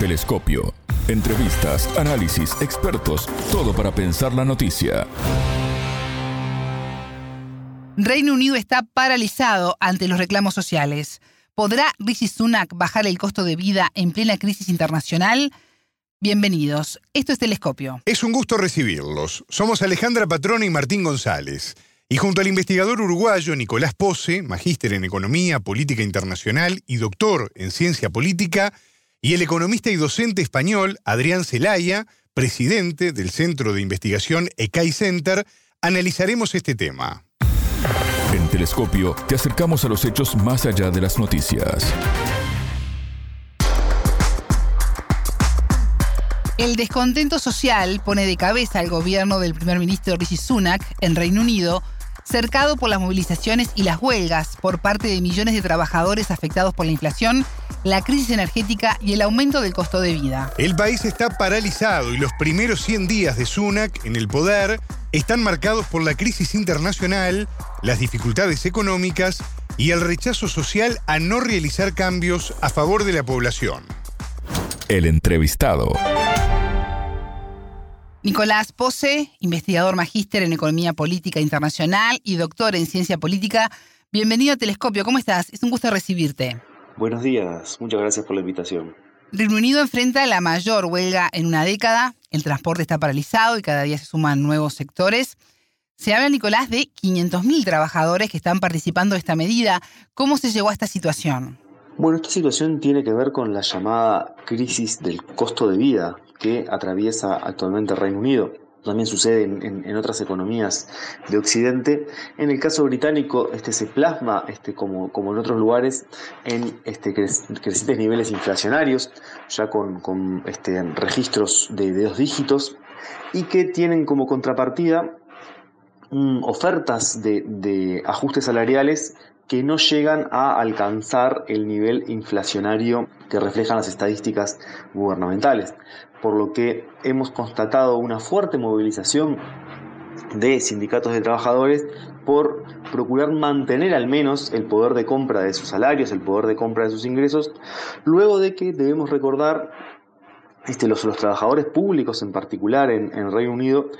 Telescopio. Entrevistas, análisis, expertos, todo para pensar la noticia. Reino Unido está paralizado ante los reclamos sociales. ¿Podrá Rishi Sunak bajar el costo de vida en plena crisis internacional? Bienvenidos. Esto es Telescopio. Es un gusto recibirlos. Somos Alejandra Patrona y Martín González. Y junto al investigador uruguayo Nicolás Pose, magíster en Economía, Política Internacional y doctor en Ciencia Política, y el economista y docente español Adrián Celaya, presidente del Centro de Investigación ECAI Center, analizaremos este tema. En Telescopio te acercamos a los hechos más allá de las noticias. El descontento social pone de cabeza al gobierno del primer ministro Rishi Sunak en Reino Unido cercado por las movilizaciones y las huelgas por parte de millones de trabajadores afectados por la inflación, la crisis energética y el aumento del costo de vida. El país está paralizado y los primeros 100 días de Sunak en el poder están marcados por la crisis internacional, las dificultades económicas y el rechazo social a no realizar cambios a favor de la población. El entrevistado. Nicolás Pose, investigador magíster en Economía Política Internacional y doctor en Ciencia Política. Bienvenido a Telescopio, ¿cómo estás? Es un gusto recibirte. Buenos días, muchas gracias por la invitación. Reino Unido enfrenta la mayor huelga en una década, el transporte está paralizado y cada día se suman nuevos sectores. Se habla, Nicolás, de 500.000 trabajadores que están participando de esta medida. ¿Cómo se llegó a esta situación? Bueno, esta situación tiene que ver con la llamada crisis del costo de vida que atraviesa actualmente el Reino Unido. También sucede en, otras economías de Occidente. En el caso británico, este se plasma, este, como, como en otros lugares, en este, crecientes niveles inflacionarios, ya con, este, registros de, dos dígitos, y que tienen como contrapartida mm, ofertas de, de ajustes salariales que no llegan a alcanzar el nivel inflacionario que reflejan las estadísticas gubernamentales, por lo que hemos constatado una fuerte movilización de sindicatos de trabajadores por procurar mantener al menos el poder de compra de sus salarios, el poder de compra de sus ingresos, luego de que debemos recordar este, los, trabajadores públicos en particular en, el Reino Unido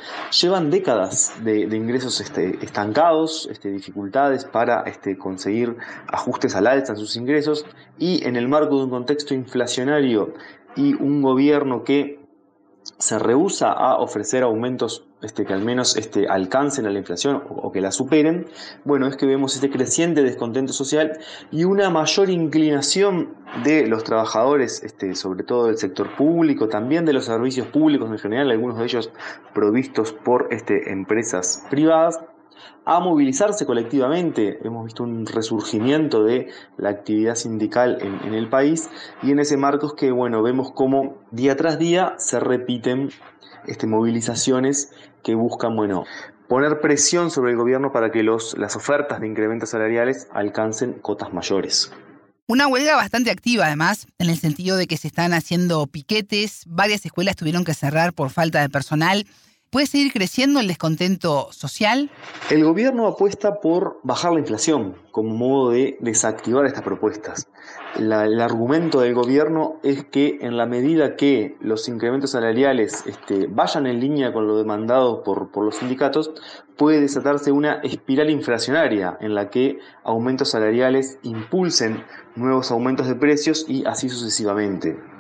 llevan décadas de, ingresos este, estancados, este, dificultades para conseguir ajustes al alza en sus ingresos y en el marco de un contexto inflacionario y un gobierno que se rehúsa a ofrecer aumentos que al menos alcancen a la inflación o, que la superen, bueno, es que vemos este creciente descontento social y una mayor inclinación de los trabajadores, este, sobre todo del sector público, también de los servicios públicos en general, algunos de ellos provistos por este, empresas privadas, a movilizarse colectivamente. Hemos visto un resurgimiento de la actividad sindical en, el país y en ese marco es que bueno, vemos cómo día tras día se repiten este, movilizaciones que buscan bueno, poner presión sobre el gobierno para que los, las ofertas de incrementos salariales alcancen cotas mayores. Una huelga bastante activa, además, en el sentido de que se están haciendo piquetes, varias escuelas tuvieron que cerrar por falta de personal. ¿Puede seguir creciendo el descontento social? El gobierno apuesta por bajar la inflación como modo de desactivar estas propuestas. el argumento del gobierno es que en la medida que los incrementos salariales este, vayan en línea con lo demandado por, por los sindicatos, puede desatarse una espiral inflacionaria en la que aumentos salariales impulsen nuevos aumentos de precios y así sucesivamente.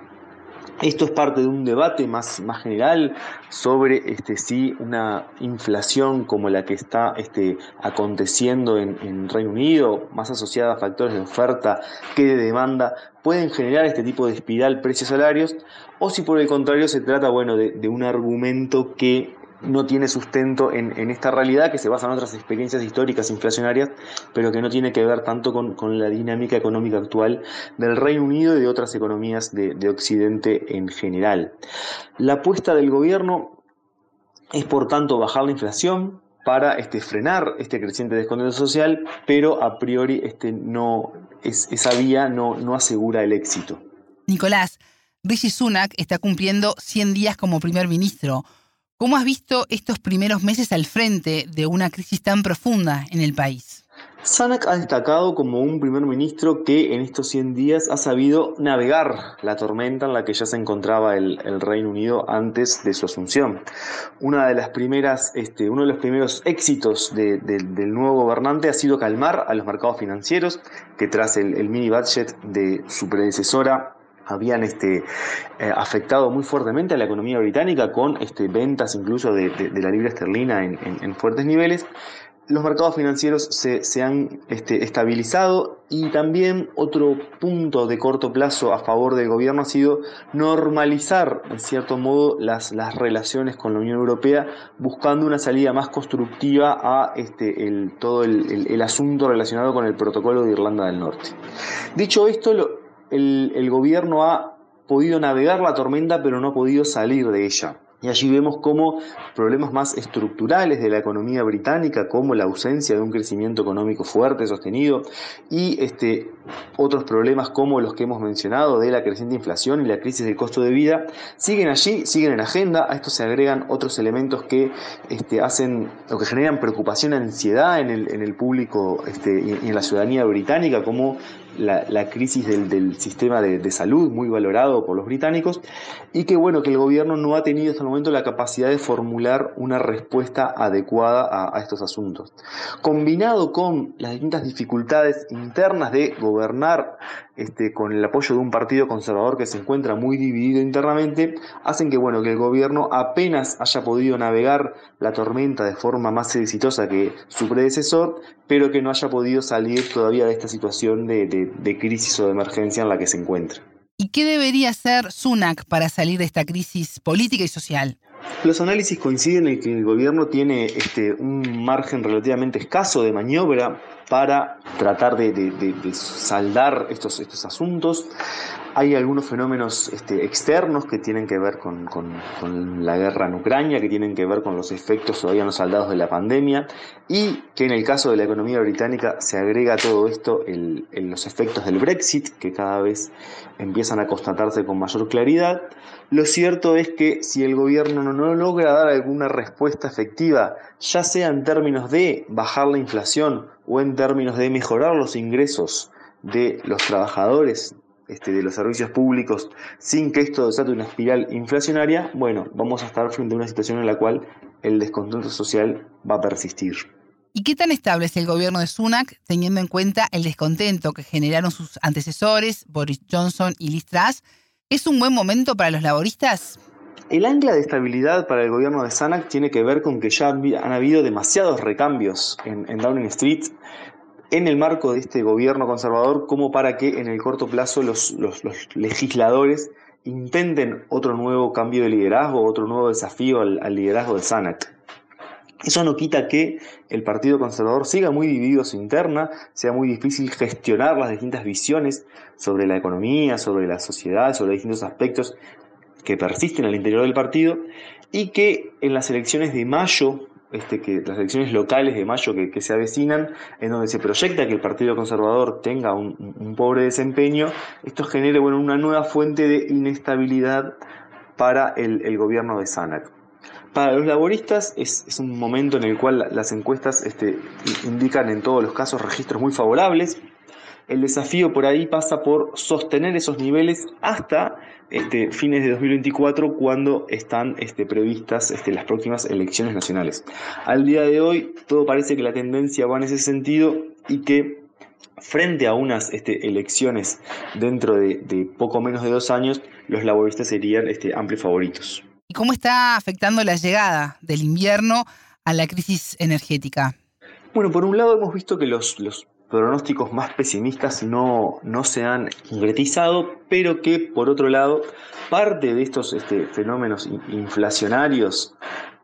Esto es parte de un debate más, más general sobre este, si una inflación como la que está este, aconteciendo en, Reino Unido, más asociada a factores de oferta que de demanda, pueden generar este tipo de espiral precios-salarios, o si por el contrario se trata bueno, de un argumento que no tiene sustento en, esta realidad que se basa en otras experiencias históricas inflacionarias, pero que no tiene que ver tanto con, la dinámica económica actual del Reino Unido y de otras economías de, Occidente en general. La apuesta del gobierno es por tanto bajar la inflación para este, frenar este creciente descontento social, pero a priori este, no, esa vía no, no asegura el éxito. Nicolás, Rishi Sunak está cumpliendo 100 días como primer ministro. ¿Cómo has visto estos primeros meses al frente de una crisis tan profunda en el país? Sanak ha destacado como un primer ministro que en estos 100 días ha sabido navegar la tormenta en la que ya se encontraba el, Reino Unido antes de su asunción. Una de las primeras, este, uno de los primeros éxitos del nuevo gobernante ha sido calmar a los mercados financieros, que tras el, mini budget de su predecesora habían este, eh, afectado muy fuertemente a la economía británica con este, ventas incluso de, la libra esterlina en fuertes niveles los mercados financieros se, han este, estabilizado y también otro punto de corto plazo a favor del gobierno ha sido normalizar, en cierto modo, las, las relaciones con la Unión Europea, buscando una salida más constructiva a este, el, todo el, asunto relacionado con el protocolo de Irlanda del Norte. Dicho esto, el, el gobierno ha podido navegar la tormenta, pero no ha podido salir de ella. Y allí vemos cómo problemas más estructurales de la economía británica, como la ausencia de un crecimiento económico fuerte, sostenido, y este, otros problemas como los que hemos mencionado de la creciente inflación y la crisis del costo de vida, siguen allí, siguen en agenda. A esto se agregan otros elementos que este, hacen o que generan preocupación, ansiedad en el, en el público este, y en la ciudadanía británica, como la, crisis del, sistema de, salud, muy valorado por los británicos, y que bueno, que el gobierno no ha tenido hasta el momento la capacidad de formular una respuesta adecuada a, estos asuntos. Combinado con las distintas dificultades internas de gobernar este, con el apoyo de un partido conservador que se encuentra muy dividido internamente, hacen que, bueno, que el gobierno apenas haya podido navegar la tormenta de forma más exitosa que su predecesor, pero que no haya podido salir todavía de esta situación de, de crisis o de emergencia en la que se encuentra. ¿Y qué debería hacer Sunak para salir de esta crisis política y social? Los análisis coinciden en que el gobierno tiene este, un margen relativamente escaso de maniobra para tratar de, saldar estos, estos asuntos. Hay algunos fenómenos este, externos que tienen que ver con, la guerra en Ucrania, que tienen que ver con los efectos todavía no saldados de la pandemia y que en el caso de la economía británica se agrega a todo esto el, los efectos del Brexit, que cada vez empiezan a constatarse con mayor claridad. Lo cierto es que si el gobierno no logra dar alguna respuesta efectiva, ya sea en términos de bajar la inflación o en términos de mejorar los ingresos de los trabajadores este, de los servicios públicos sin que esto desate una espiral inflacionaria, bueno, vamos a estar frente a una situación en la cual el descontento social va a persistir. ¿Y qué tan estable es el gobierno de Sunak teniendo en cuenta el descontento que generaron sus antecesores, Boris Johnson y Liz Truss? ¿Es un buen momento para los laboristas? El ancla de estabilidad para el gobierno de Sunak tiene que ver con que ya han habido demasiados recambios en, en Downing Street en el marco de este gobierno conservador como para que en el corto plazo los, legisladores intenten otro nuevo cambio de liderazgo, otro nuevo desafío al, liderazgo de Sanac. Eso no quita que el Partido Conservador siga muy dividido su interna, sea muy difícil gestionar las distintas visiones sobre la economía, sobre la sociedad, sobre distintos aspectos que persisten al interior del partido y que en las elecciones de mayo este, que las elecciones locales de mayo que, se avecinan, en donde se proyecta que el Partido Conservador tenga un, pobre desempeño, esto genere bueno, una nueva fuente de inestabilidad para el, gobierno de Sanac. Para los laboristas es, un momento en el cual las encuestas este, indican en todos los casos registros muy favorables. El desafío por ahí pasa por sostener esos niveles hasta este, fines de 2024 cuando están este, previstas este, las próximas elecciones nacionales. Al día de hoy todo parece que la tendencia va en ese sentido y que frente a unas este, elecciones dentro de, poco menos de dos años, los laboristas serían este, amplios favoritos. ¿Y cómo está afectando la llegada del invierno a la crisis energética? Bueno, por un lado hemos visto que los, los pronósticos más pesimistas no, no se han concretizado, pero que por otro lado parte de estos este, fenómenos inflacionarios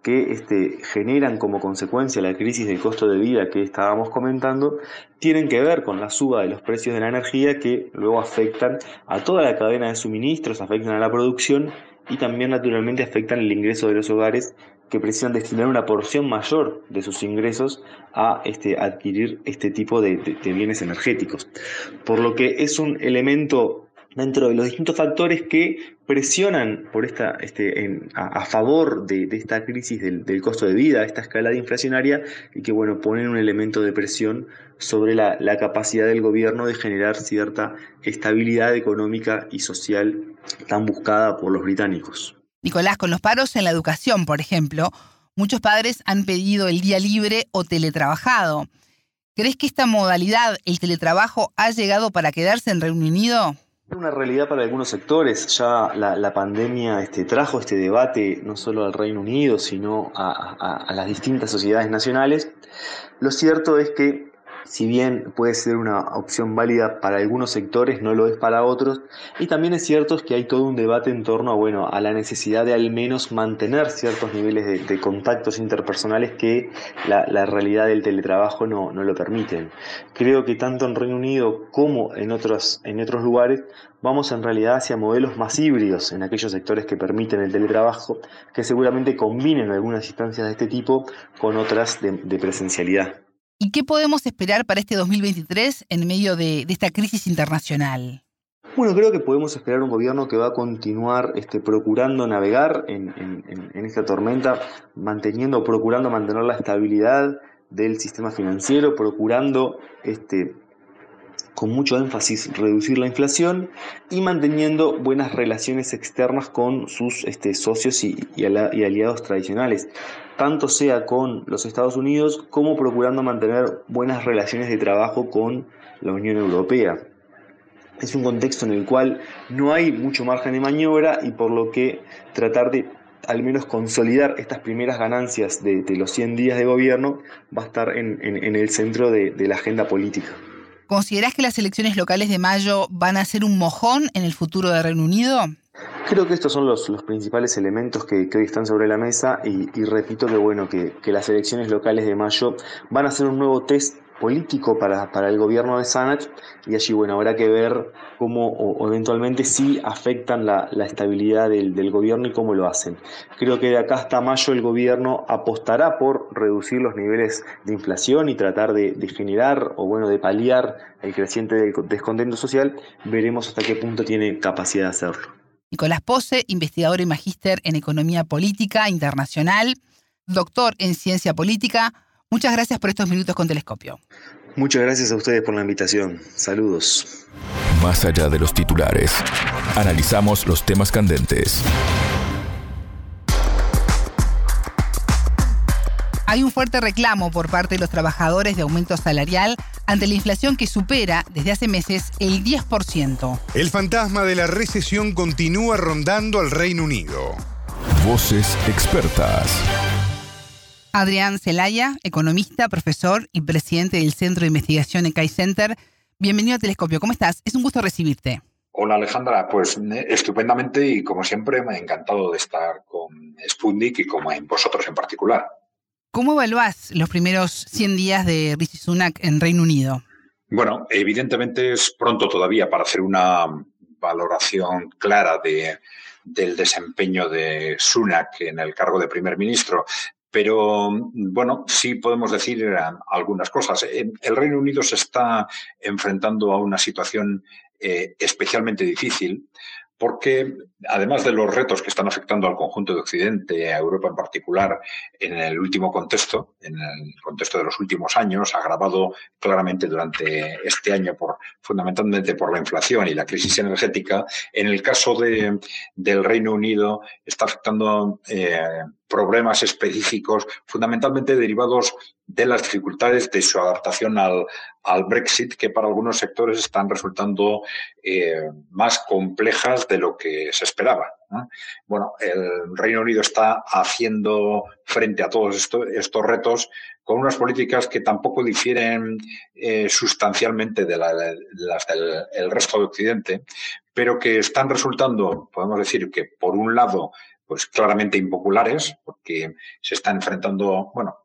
que este, generan como consecuencia la crisis del costo de vida que estábamos comentando, tienen que ver con la suba de los precios de la energía que luego afectan a toda la cadena de suministros, afectan a la producción y también naturalmente afectan el ingreso de los hogares que precisan destinar una porción mayor de sus ingresos a este, adquirir este tipo de, bienes energéticos. Por lo que es un elemento dentro de los distintos factores que presionan por esta, este, a, favor de, esta crisis del, costo de vida, esta escalada inflacionaria, y que bueno, ponen un elemento de presión sobre la, la capacidad del gobierno de generar cierta estabilidad económica y social tan buscada por los británicos. Nicolás, con los paros en la educación, por ejemplo, muchos padres han pedido el día libre o teletrabajado. ¿Crees que esta modalidad, el teletrabajo, ha llegado para quedarse en Reino Unido? Es una realidad para algunos sectores. Ya la, pandemia este, trajo este debate no solo al Reino Unido, sino a, las distintas sociedades nacionales. Lo cierto es que si bien puede ser una opción válida para algunos sectores, no lo es para otros. Y también es cierto que hay todo un debate en torno a, bueno, a la necesidad de al menos mantener ciertos niveles de, contactos interpersonales que la, realidad del teletrabajo no, no, lo permiten. Creo que tanto en Reino Unido como en otros, en otros lugares vamos en realidad hacia modelos más híbridos en aquellos sectores que permiten el teletrabajo, que seguramente combinen algunas instancias de este tipo con otras de presencialidad. ¿Y qué podemos esperar para este 2023 en medio de, esta crisis internacional? Bueno, creo que podemos esperar un gobierno que va a continuar este, procurando navegar en, esta tormenta, manteniendo, procurando mantener la estabilidad del sistema financiero, procurando este, con mucho énfasis reducir la inflación y manteniendo buenas relaciones externas con sus este, socios y, aliados tradicionales, tanto sea con los Estados Unidos como procurando mantener buenas relaciones de trabajo con la Unión Europea. Es un contexto en el cual no hay mucho margen de maniobra y por lo que tratar de al menos consolidar estas primeras ganancias de, los 100 días de gobierno va a estar en, el centro de la agenda política. ¿Considerás que las elecciones locales de mayo van a ser un mojón en el futuro de Reino Unido? Creo que estos son los, principales elementos que, hoy están sobre la mesa y, repito que bueno que, que, las elecciones locales de mayo van a ser un nuevo test político para, para el gobierno de Sanach y allí bueno habrá que ver cómo o, eventualmente sí afectan la, estabilidad del, gobierno y cómo lo hacen. Creo que de acá hasta mayo el gobierno apostará por reducir los niveles de inflación y tratar de, generar o bueno de paliar el creciente descontento social. Veremos hasta qué punto tiene capacidad de hacerlo. Nicolás Pose, investigador y magíster en Economía Política Internacional, doctor en Ciencia Política, Muchas gracias por estos minutos con Telescopio. Muchas gracias a ustedes por la invitación. Saludos. Más allá de los titulares, analizamos los temas candentes. Hay un fuerte reclamo por parte de los trabajadores de aumento salarial ante la inflación que supera desde hace meses el 10%. El fantasma de la recesión continúa rondando al Reino Unido. Voces expertas. Adrián Celaya, economista, profesor y presidente del Centro de Investigación ECAI Center. Bienvenido a Telescopio. ¿Cómo estás? Es un gusto recibirte. Hola Alejandra, pues eh, estupendamente y como siempre me ha encantado de estar con Sputnik y como en vosotros en particular. ¿Cómo evaluás los primeros 100 días de Rishi Sunak en Reino Unido? Bueno, evidentemente es pronto todavía para hacer una valoración clara de, del desempeño de Sunak en el cargo de primer ministro. Pero bueno, sí podemos decir eh, algunas cosas. El Reino Unido se está enfrentando a una situación eh, especialmente difícil porque además de los retos que están afectando al conjunto de Occidente, a Europa en particular, en el último contexto, en el contexto de los últimos años, agravado claramente durante este año fundamentalmente por la inflación y la crisis energética, en el caso de, del Reino Unido está afectando eh, problemas específicos, fundamentalmente derivados de las dificultades de su adaptación al, al Brexit, que para algunos sectores están resultando eh, más complejas de lo que se esperaba. Bueno, el Reino Unido está haciendo frente a todos estos retos con unas políticas que tampoco difieren eh, sustancialmente de, las del resto de Occidente, pero que están resultando, podemos decir que por un lado, pues claramente impopulares, porque se están enfrentando, bueno,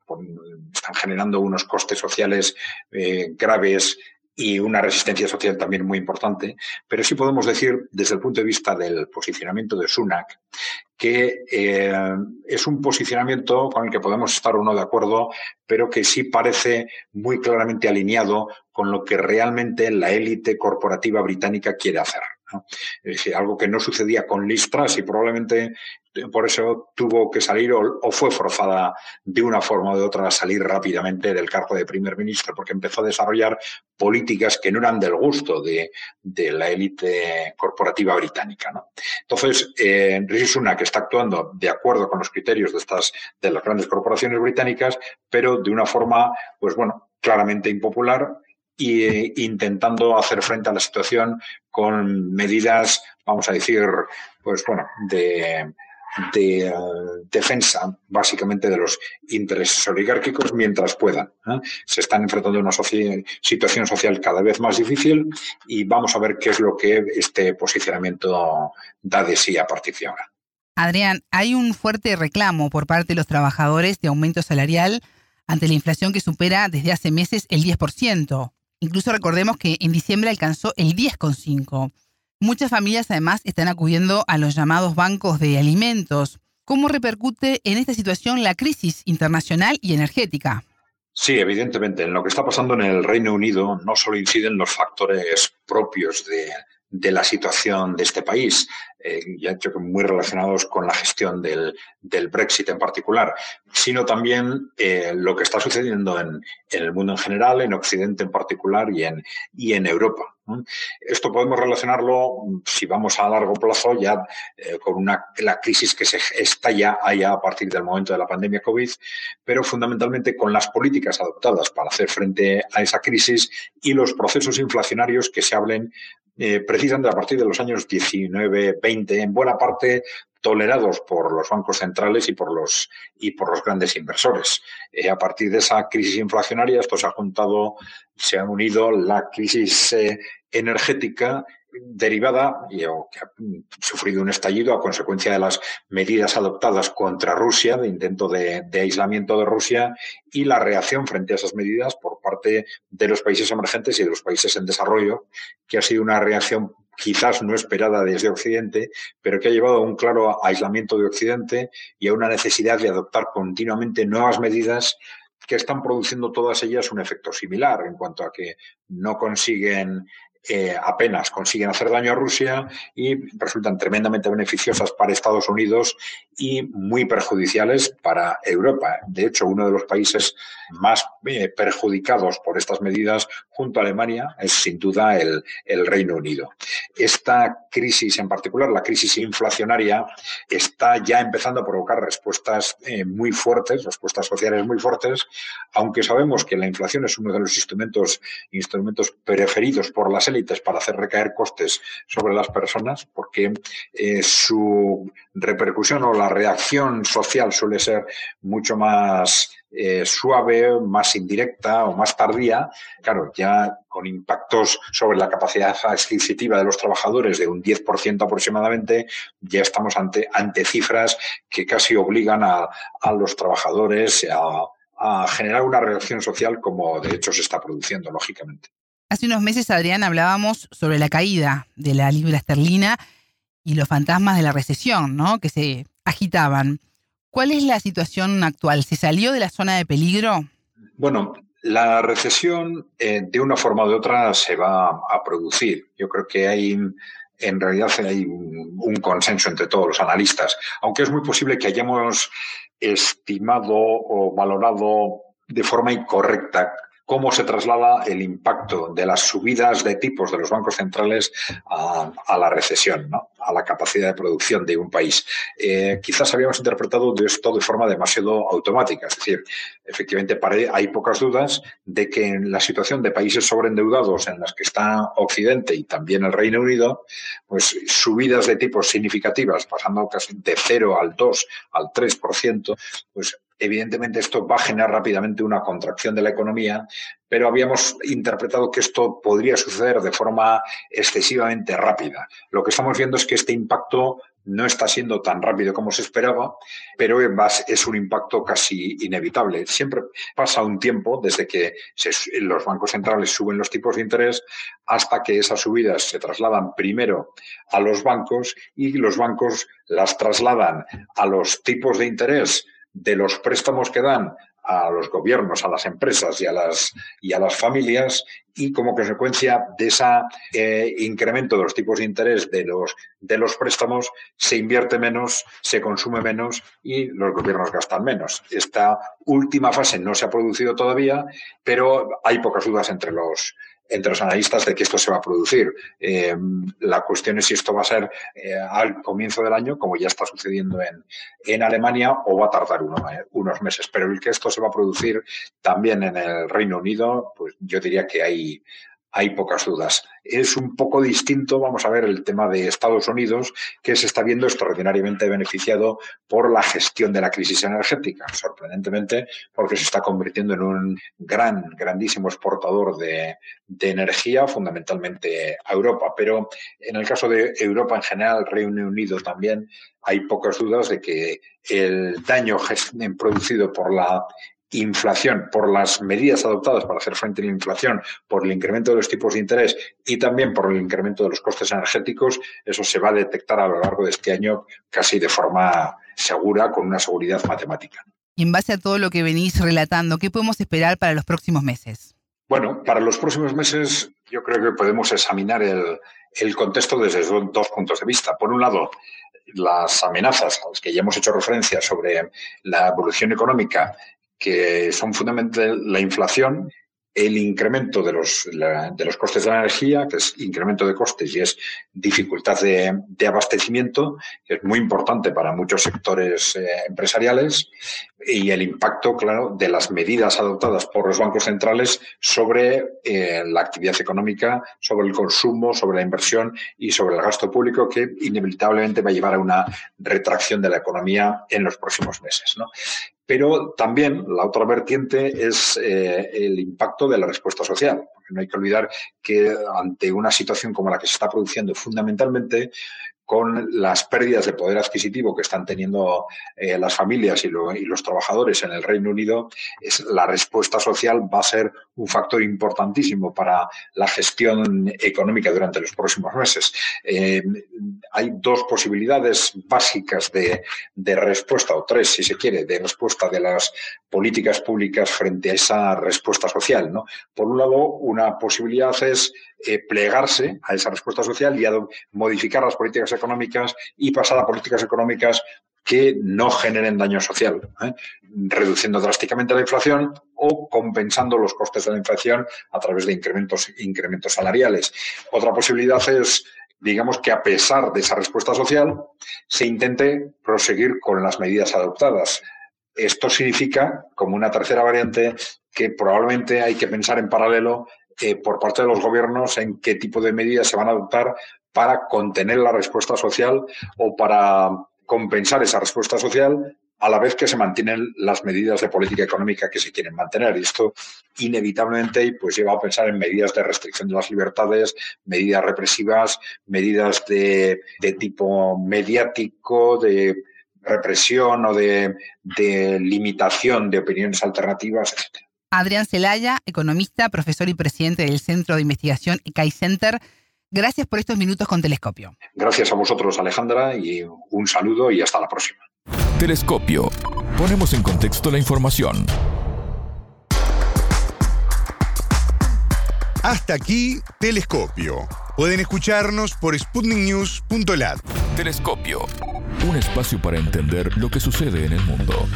están generando unos costes sociales eh, graves y una resistencia social también muy importante, pero sí podemos decir, desde el punto de vista del posicionamiento de Sunak, que eh, es un posicionamiento con el que podemos estar o no de acuerdo, pero que sí parece muy claramente alineado con lo que realmente la élite corporativa británica quiere hacer. Algo que no sucedía con Listras y probablemente por eso tuvo que salir o, fue forzada de una forma o de otra a salir rápidamente del cargo de primer ministro, porque empezó a desarrollar políticas que no eran del gusto de, la élite corporativa británica. Entonces, eh, Rishi Sunak está actuando de acuerdo con los criterios de de las grandes corporaciones británicas, pero de una forma, pues bueno, claramente impopular e intentando hacer frente a la situación con medidas, vamos a decir, pues bueno, de, eh, defensa básicamente de los intereses oligárquicos mientras puedan. ¿eh? Se están enfrentando a una situación social cada vez más difícil y vamos a ver qué es lo que este posicionamiento da de sí a partir de ahora. Adrián, hay un fuerte reclamo por parte de los trabajadores de aumento salarial ante la inflación que supera desde hace meses el 10%. Incluso recordemos que en diciembre alcanzó el 10,5%. Muchas familias además están acudiendo a los llamados bancos de alimentos. ¿Cómo repercute en esta situación la crisis internacional y energética? Sí, evidentemente. En lo que está pasando en el Reino Unido no solo inciden los factores propios de, de la situación de este país, eh, ya que muy relacionados con la gestión del, del Brexit en particular, sino también eh, lo que está sucediendo en, en, el mundo en general, en Occidente en particular y en, y en Europa. Esto podemos relacionarlo, si vamos a largo plazo, ya eh, con una, la crisis que se estalla allá a partir del momento de la pandemia COVID, pero fundamentalmente con las políticas adoptadas para hacer frente a esa crisis y los procesos inflacionarios que se hablen eh, precisamente a partir de los años 19, 20, en buena parte tolerados por los bancos centrales y por los, y por los grandes inversores. Eh, a partir de esa crisis inflacionaria, esto se ha juntado, se han unido la crisis eh, energética derivada y, o que ha sufrido un estallido a consecuencia de las medidas adoptadas contra Rusia, de intento de, aislamiento de Rusia y la reacción frente a esas medidas por parte de los países emergentes y de los países en desarrollo, que ha sido una reacción quizás no esperada desde Occidente, pero que ha llevado a un claro aislamiento de Occidente y a una necesidad de adoptar continuamente nuevas medidas que están produciendo todas ellas un efecto similar en cuanto a que no consiguen apenas consiguen hacer daño a Rusia y resultan tremendamente beneficiosas para Estados Unidos y muy perjudiciales para Europa. De hecho, uno de los países más eh, perjudicados por estas medidas junto a Alemania es sin duda el, el, Reino Unido. Esta crisis en particular, la crisis inflacionaria, está ya empezando a provocar respuestas eh, muy fuertes, respuestas sociales muy fuertes, aunque sabemos que la inflación es uno de los instrumentos, instrumentos preferidos por las para hacer recaer costes sobre las personas, porque eh, su repercusión o la reacción social suele ser mucho más eh, suave, más indirecta o más tardía, claro, ya con impactos sobre la capacidad adquisitiva de los trabajadores de un 10% aproximadamente, ya estamos ante, cifras que casi obligan a, los trabajadores a generar una reacción social como de hecho se está produciendo, lógicamente. Hace unos meses, Adrián, hablábamos sobre la caída de la libra esterlina y los fantasmas de la recesión, ¿no? Que se agitaban. ¿Cuál es la situación actual? ¿Se salió de la zona de peligro? Bueno, la recesión eh, de una forma u de otra se va a producir. Yo creo que hay, en realidad hay un, un consenso entre todos los analistas, aunque es muy posible que hayamos estimado o valorado de forma incorrecta cómo se traslada el impacto de las subidas de tipos de los bancos centrales a, la recesión, ¿no? a la capacidad de producción de un país. Eh, quizás habíamos interpretado esto de forma demasiado automática, es decir, efectivamente hay pocas dudas de que en la situación de países sobreendeudados en las que está Occidente y también el Reino Unido, pues subidas de tipos significativas, pasando casi de 0 al 2, al 3%, pues Evidentemente esto va a generar rápidamente una contracción de la economía, pero habíamos interpretado que esto podría suceder de forma excesivamente rápida. Lo que estamos viendo es que este impacto no está siendo tan rápido como se esperaba, pero es un impacto casi inevitable. Siempre pasa un tiempo desde que los bancos centrales suben los tipos de interés hasta que esas subidas se trasladan primero a los bancos y los bancos las trasladan a los tipos de interés de los préstamos que dan a los gobiernos, a las empresas y a las, y a las familias y como consecuencia de ese eh, incremento de los tipos de interés de los, de los préstamos se invierte menos, se consume menos y los gobiernos gastan menos. Esta última fase no se ha producido todavía, pero hay pocas dudas entre los, entre los analistas de que esto se va a producir. Eh, la cuestión es si esto va a ser eh, al comienzo del año, como ya está sucediendo en, en Alemania, o va a tardar unos meses. Pero el que esto se va a producir también en el Reino Unido, pues yo diría que hay, hay pocas dudas. Es un poco distinto, vamos a ver, el tema de Estados Unidos, que se está viendo extraordinariamente beneficiado por la gestión de la crisis energética, sorprendentemente, porque se está convirtiendo en un gran, grandísimo exportador de, de energía, fundamentalmente a Europa. Pero en el caso de Europa en general, Reino Unido también, hay pocas dudas de que el daño producido por la inflación, por las medidas adoptadas para hacer frente a la inflación, por el incremento de los tipos de interés y también por el incremento de los costes energéticos, eso se va a detectar a lo largo de este año casi de forma segura, con una seguridad matemática. Y en base a todo lo que venís relatando, ¿qué podemos esperar para los próximos meses? Bueno, para los próximos meses yo creo que podemos examinar el, el contexto desde dos puntos de vista. Por un lado, las amenazas a las que ya hemos hecho referencia sobre la evolución económica que son fundamentalmente la inflación, el incremento de los, de los costes de la energía, que es incremento de costes y es dificultad de, abastecimiento, que es muy importante para muchos sectores eh, empresariales, y el impacto, claro, de las medidas adoptadas por los bancos centrales sobre eh, la actividad económica, sobre el consumo, sobre la inversión y sobre el gasto público, que inevitablemente va a llevar a una retracción de la economía en los próximos meses. ¿no? Pero también la otra vertiente es eh, el impacto de la respuesta social. Porque no hay que olvidar que ante una situación como la que se está produciendo fundamentalmente, con las pérdidas de poder adquisitivo que están teniendo eh, las familias y, los trabajadores en el Reino Unido, es, la respuesta social va a ser un factor importantísimo para la gestión económica durante los próximos meses. Eh, hay dos posibilidades básicas de, de, respuesta, o tres, si se quiere, de respuesta de las políticas públicas frente a esa respuesta social. Por un lado, una posibilidad es eh, plegarse a esa respuesta social y modificar las políticas económicas y pasar a políticas económicas que no generen daño social, ¿eh? reduciendo drásticamente la inflación o compensando los costes de la inflación a través de incrementos, incrementos salariales. Otra posibilidad es digamos que a pesar de esa respuesta social, se intente proseguir con las medidas adoptadas. Esto significa, como una tercera variante, que probablemente hay que pensar en paralelo eh, por parte de los gobiernos en qué tipo de medidas se van a adoptar para contener la respuesta social o para compensar esa respuesta social a la vez que se mantienen las medidas de política económica que se quieren mantener. Y esto inevitablemente pues, lleva a pensar en medidas de restricción de las libertades, medidas represivas, medidas de, tipo mediático, de represión o de, de limitación de opiniones alternativas, etc. Adrián Celaya, economista, profesor y presidente del Centro de Investigación ECAI Center. Gracias por estos minutos con Telescopio. Gracias a vosotros, Alejandra, y un saludo y hasta la próxima. Telescopio. Ponemos en contexto la información. Hasta aquí, Telescopio. Pueden escucharnos por sputniknews.lat. Telescopio. Un espacio para entender lo que sucede en el mundo.